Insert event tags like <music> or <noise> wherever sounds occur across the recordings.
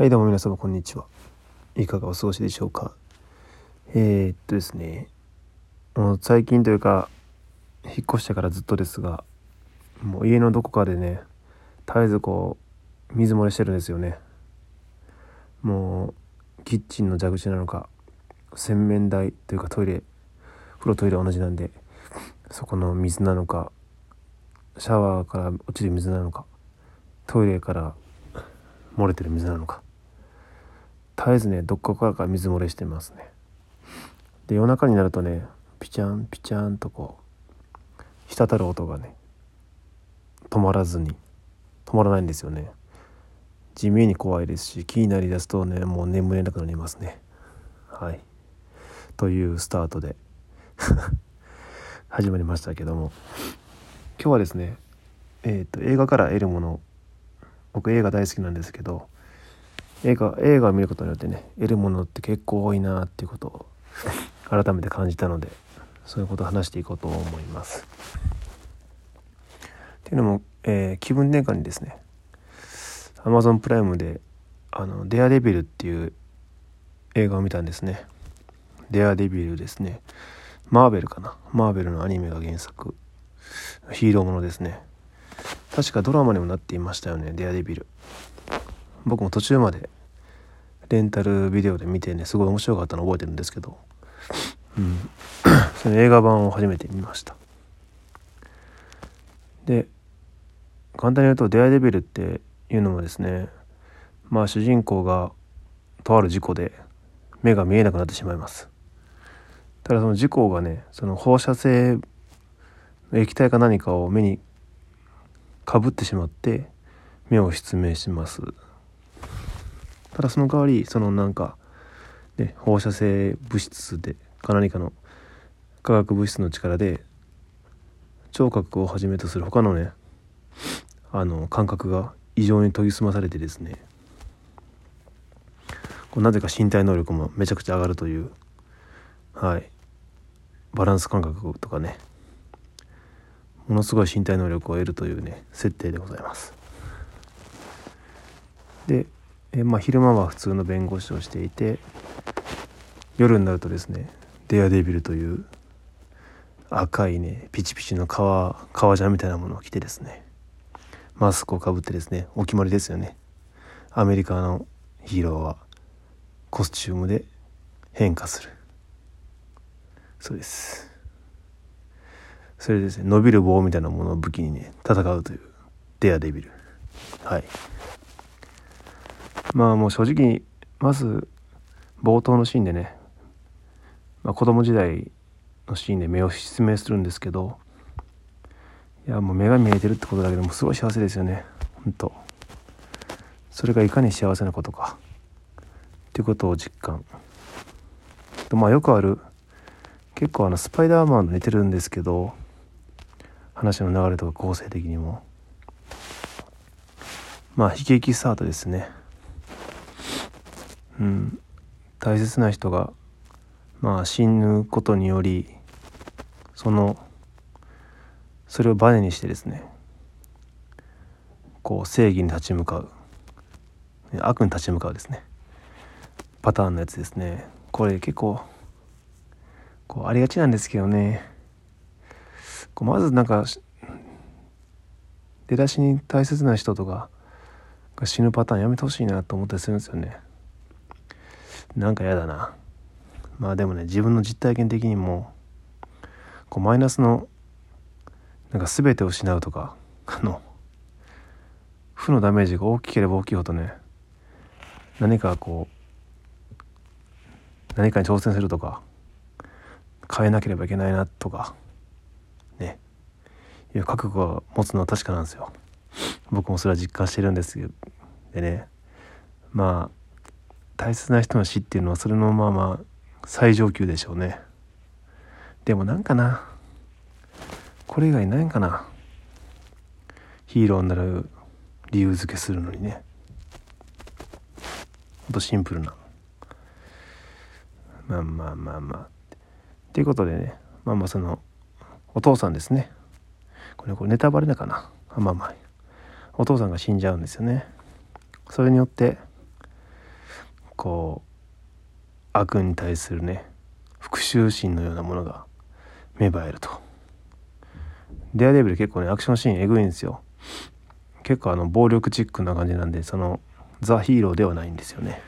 はいどうも皆様こんにちは。いかがお過ごしでしょうか。えー、っとですね。もう最近というか引っ越してからずっとですがもう家のどこかでね絶えずこう水漏れしてるんですよね。もうキッチンの蛇口なのか洗面台というかトイレ風呂トイレ同じなんでそこの水なのかシャワーから落ちる水なのかトイレから漏れてる水なのか絶えずねどっかからか水漏れしてますね。で夜中になるとねピチャンピチャンとこう滴る音がね止まらずに止まらないんですよね。地味に怖いですし気になりだすとねもう眠れなくなりますね。はい。というスタートで <laughs> 始まりましたけども。今日はですねえっ、ー、と映画から得るもの僕映画大好きなんですけど映画映画を見ることによってね得るものって結構多いなっていうことを <laughs> 改めて感じたのでそういうことを話していこうと思います。っていうのも、えー、気分転換にですね Amazon プライムで「あのデアデビル」っていう映画を見たんですね。デアデビルですね。マーベルかな。マーベルのアニメが原作。ヒーローものですね。確かドラマにもなっていましたよねデアデビル僕も途中までレンタルビデオで見てねすごい面白かったの覚えてるんですけど、うん、<clears throat> その映画版を初めて見ました。で簡単に言うとデアデビルっていうのもですねまあ主人公がとある事故で目が見えなくなってしまいます。ただその事故がねその放射性液体か何かを目にかぶってしまって目を失明します。ただその代わりそのなんか、ね、放射性物質でか何かの化学物質の力で聴覚をはじめとする他のねあの感覚が異常に研ぎ澄まされてですねこうなぜか身体能力もめちゃくちゃ上がるというはいバランス感覚とかねものすごい身体能力を得るというね設定でございます。でえ、まあ、昼間は普通の弁護士をしていて夜になるとですねデアデビルという赤いねピチピチの革革ジャンみたいなものを着てですねマスクをかぶってですねお決まりですよね。アメリカのヒーローはコスチュームで変化する。そうです。それですね伸びる棒みたいなものを武器にね戦うというデアデビル。はい。まあもう正直まず冒頭のシーンでね、まあ、子供時代のシーンで目を失明するんですけどいやもう目が見えてるってことだけでもすごい幸せですよね。本当。それがいかに幸せなことか。っていうことを実感。とまあよくある結構あのスパイダーマンと似てるんですけど話の流れとか構成的にも。まあ悲劇スタートですね。うん。大切な人がまあ死ぬことによりそのそれをバネにしてですねこう正義に立ち向かう。悪に立ち向かうですね。パターンのやつですね。これ結構こうありがちなんですけどね。こうまずなんか出だしに大切な人とかが死ぬパターンやめてほしいなと思ったりするんですよね。なんか嫌だな。まあでもね自分の実体験的にもこうマイナスのなんか全てを失うとかあの負のダメージが大きければ大きいほどね何かこう何かに挑戦するとか変えなければいけないなとかねいう覚悟を持つのは確かなんですよ。僕もそれは実感してるんですけどでねまあ大切な人の死っていうのはそれのまあまあ最上級でしょうね。でもなんかな。これ以外ないんかな。ヒーローになる理由付けするのにね。ほんとシンプルな。まあまあまあまあ。ということでね。まあまあそのお父さんですね。これこれネタバレだかな。まあまあ。お父さんが死んじゃうんですよね。それによってこう悪に対するね復讐心のようなものが芽生えると。デアデビル結構ねアクションシーンエグいんですよ。結構あの暴力チックな感じなんでそのザ・ヒーローではないんですよね。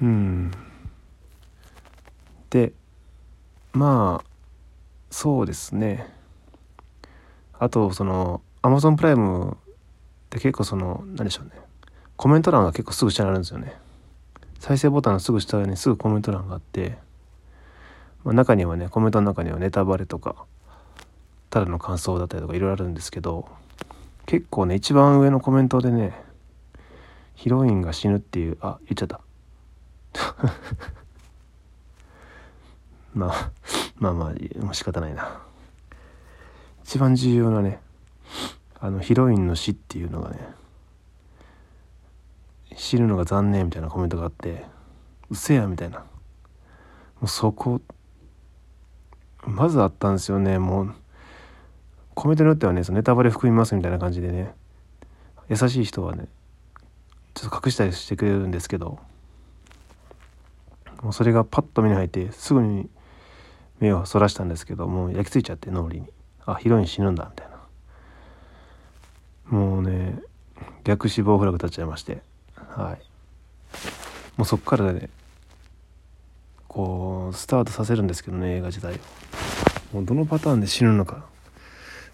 うん。でまあそうですね。あとそのアマゾンプライムって結構その何でしょうね。コメント欄が結構すぐ下にあるんですよね。再生ボタンのすぐ下にすぐコメント欄があって、まあ、中にはねコメントの中にはネタバレとかただの感想だったりとかいろいろあるんですけど結構ね一番上のコメントでねヒロインが死ぬっていうあ言っちゃった。<laughs> まあまあまあもう仕方ないな。一番重要なねあのヒロインの死っていうのがね死ぬのが残念みたいなコメントがあってうせやみたいな。もうそこまずあったんですよね。もうコメントによってはねそのネタバレ含みますみたいな感じでね優しい人はねちょっと隠したりしてくれるんですけどもうそれがパッと目に入ってすぐに目をそらしたんですけどもう焼き付いちゃって脳裏に。あヒロイン死ぬんだみたいな。もうね逆死亡フラグ立っちゃいまして。はい。もうそっからねこうスタートさせるんですけどね映画自体を。もうどのパターンで死ぬのか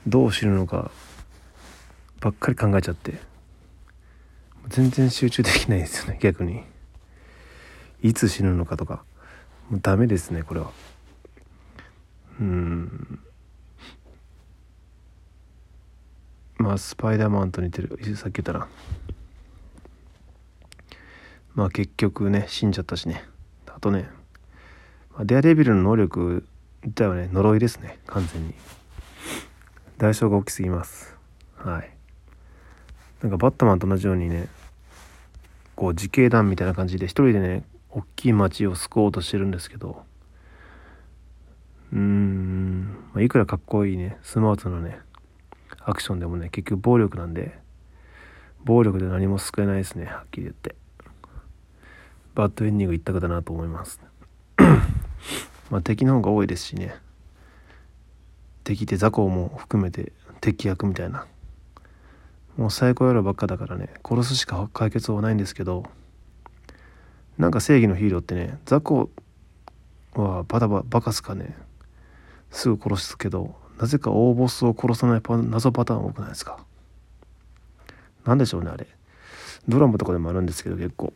どう死ぬのかばっかり考えちゃって。全然集中できないですよね逆に。いつ死ぬのかとか。もうダメですねこれは。うん。まあスパイダーマンと似てる。さっき言ったな。まあ結局ね死んじゃったしね。あとね、まあ、デアデビルの能力自体はね呪いですね。完全に。代償が大きすぎます。はい。なんかバットマンと同じようにねこう自警団みたいな感じで一人でね大きい町を救おうとしてるんですけど。うーん、まあ、いくらかっこいいねスマートなねアクションでもね結局暴力なんで暴力で何も救えないですねはっきり言って。バッドエンディング一択だなと思います。<coughs> まあ敵の方が多いですしね。敵って雑魚も含めて敵役みたいな。もう最高野郎ばっかだからね殺すしか解決はないんですけどなんか正義のヒーローってね雑魚はバタババカすかね。すぐ殺すけどなぜか大ボスを殺さない謎パターン多くないですか。何でしょうねあれ。ドラマとかでもあるんですけど結構。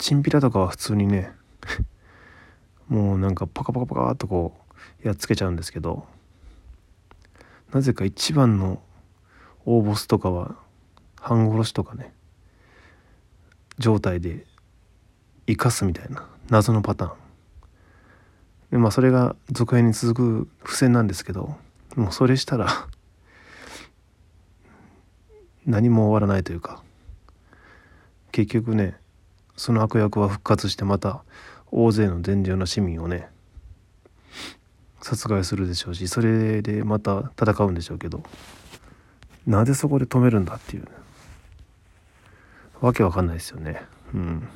チンピラとかは普通にね <laughs> もうなんかパカパカパカっとこうやっつけちゃうんですけどなぜか一番の大ボスとかは半殺しとかね状態で生かすみたいな謎のパターン。でまあそれが続編に続く付箋なんですけどもうそれしたら何も終わらないというか結局ねその悪役は復活してまた大勢の善良な市民をね殺害するでしょうしそれでまた戦うんでしょうけどなぜそこで止めるんだっていう、わけわかんないですよね。うん。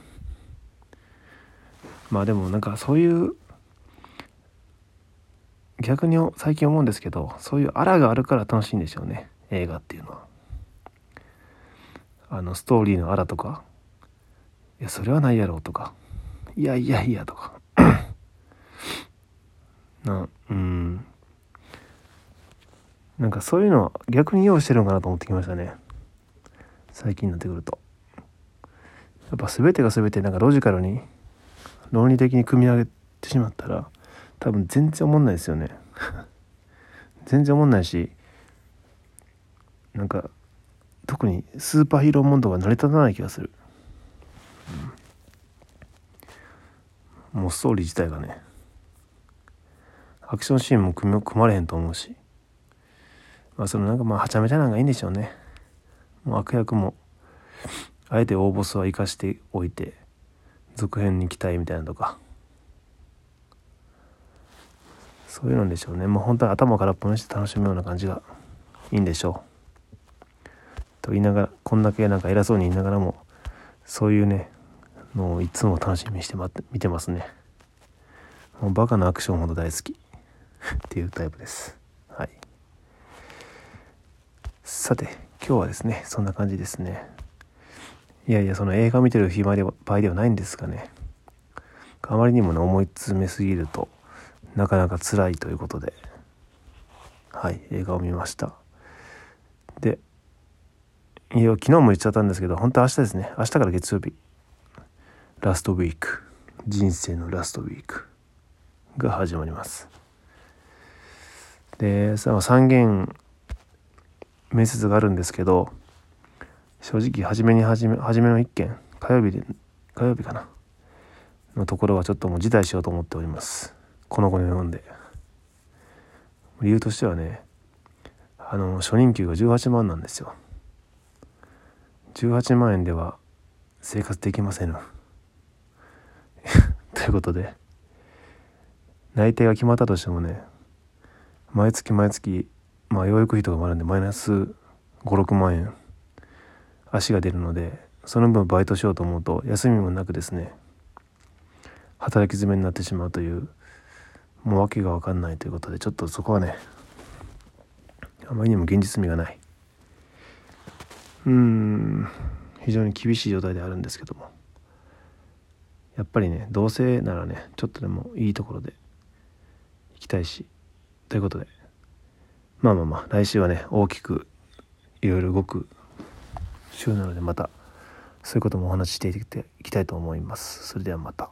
まあでもなんかそういう逆に最近思うんですけどそういうあらがあるから楽しいんでしょうね。映画っていうのは。あのストーリーのあらとかいやそれはないやろうとかいやいやいやとか。<coughs> なうん。なんかそういうのは逆に用意してるのかなと思ってきましたね。最近になってくると。やっぱ全てが全てなんかロジカルに論理的に組み上げてしまったら多分全然思んないですよね。<laughs> 全然思んないしなんか特にスーパーヒーローモンドが成り立たない気がする、うん、もうストーリー自体がねアクションシーンも組組まれへんと思うしまあそのなんかまあはちゃめちゃなんがいいんでしょうね。もう悪役もあえて大ボスは生かしておいて続編に期待みたいなとか。そういうのでしょうね。もう本当に頭空っぽにして楽しむような感じがいいんでしょう。と言いながらこんだけなんか偉そうに言いながらもそういうねのをいつも楽しみにしてま見てますね。もうバカなアクションほど大好き。<laughs> っていうタイプです。はい。さて今日はですねそんな感じですね。いやいやその映画見てる暇で場合ではないんですがね。あまりにもね思い詰めすぎるとなかなか辛いということで。はい映画を見ました。でいや昨日も言っちゃったんですけど本当は明日ですね。明日から月曜日。ラストウィーク。人生のラストウィーク。が始まります。で3件面接があるんですけど正直初めに初め初めの1件火曜日で火曜日かな。のところはちょっともう辞退しようと思っております。この子に読んで。理由としてはねあの初任給が18万なんですよ。18万円では生活できませんいうことで。内定が決まったとしてもね毎月毎月まあ養育費とかもあるんでマイナス56万円足が出るのでその分バイトしようと思うと休みもなくですね働き詰めになってしまうというもう訳が分かんないということでちょっとそこはねあまりにも現実味がない。うん非常に厳しい状態であるんですけども。やっぱりね同性ならねちょっとでもいいところで行きたいしということでまあまあまあ来週はね大きくいろいろ動く週なのでまたそういうこともお話ししていきたいと思いますそれではまた。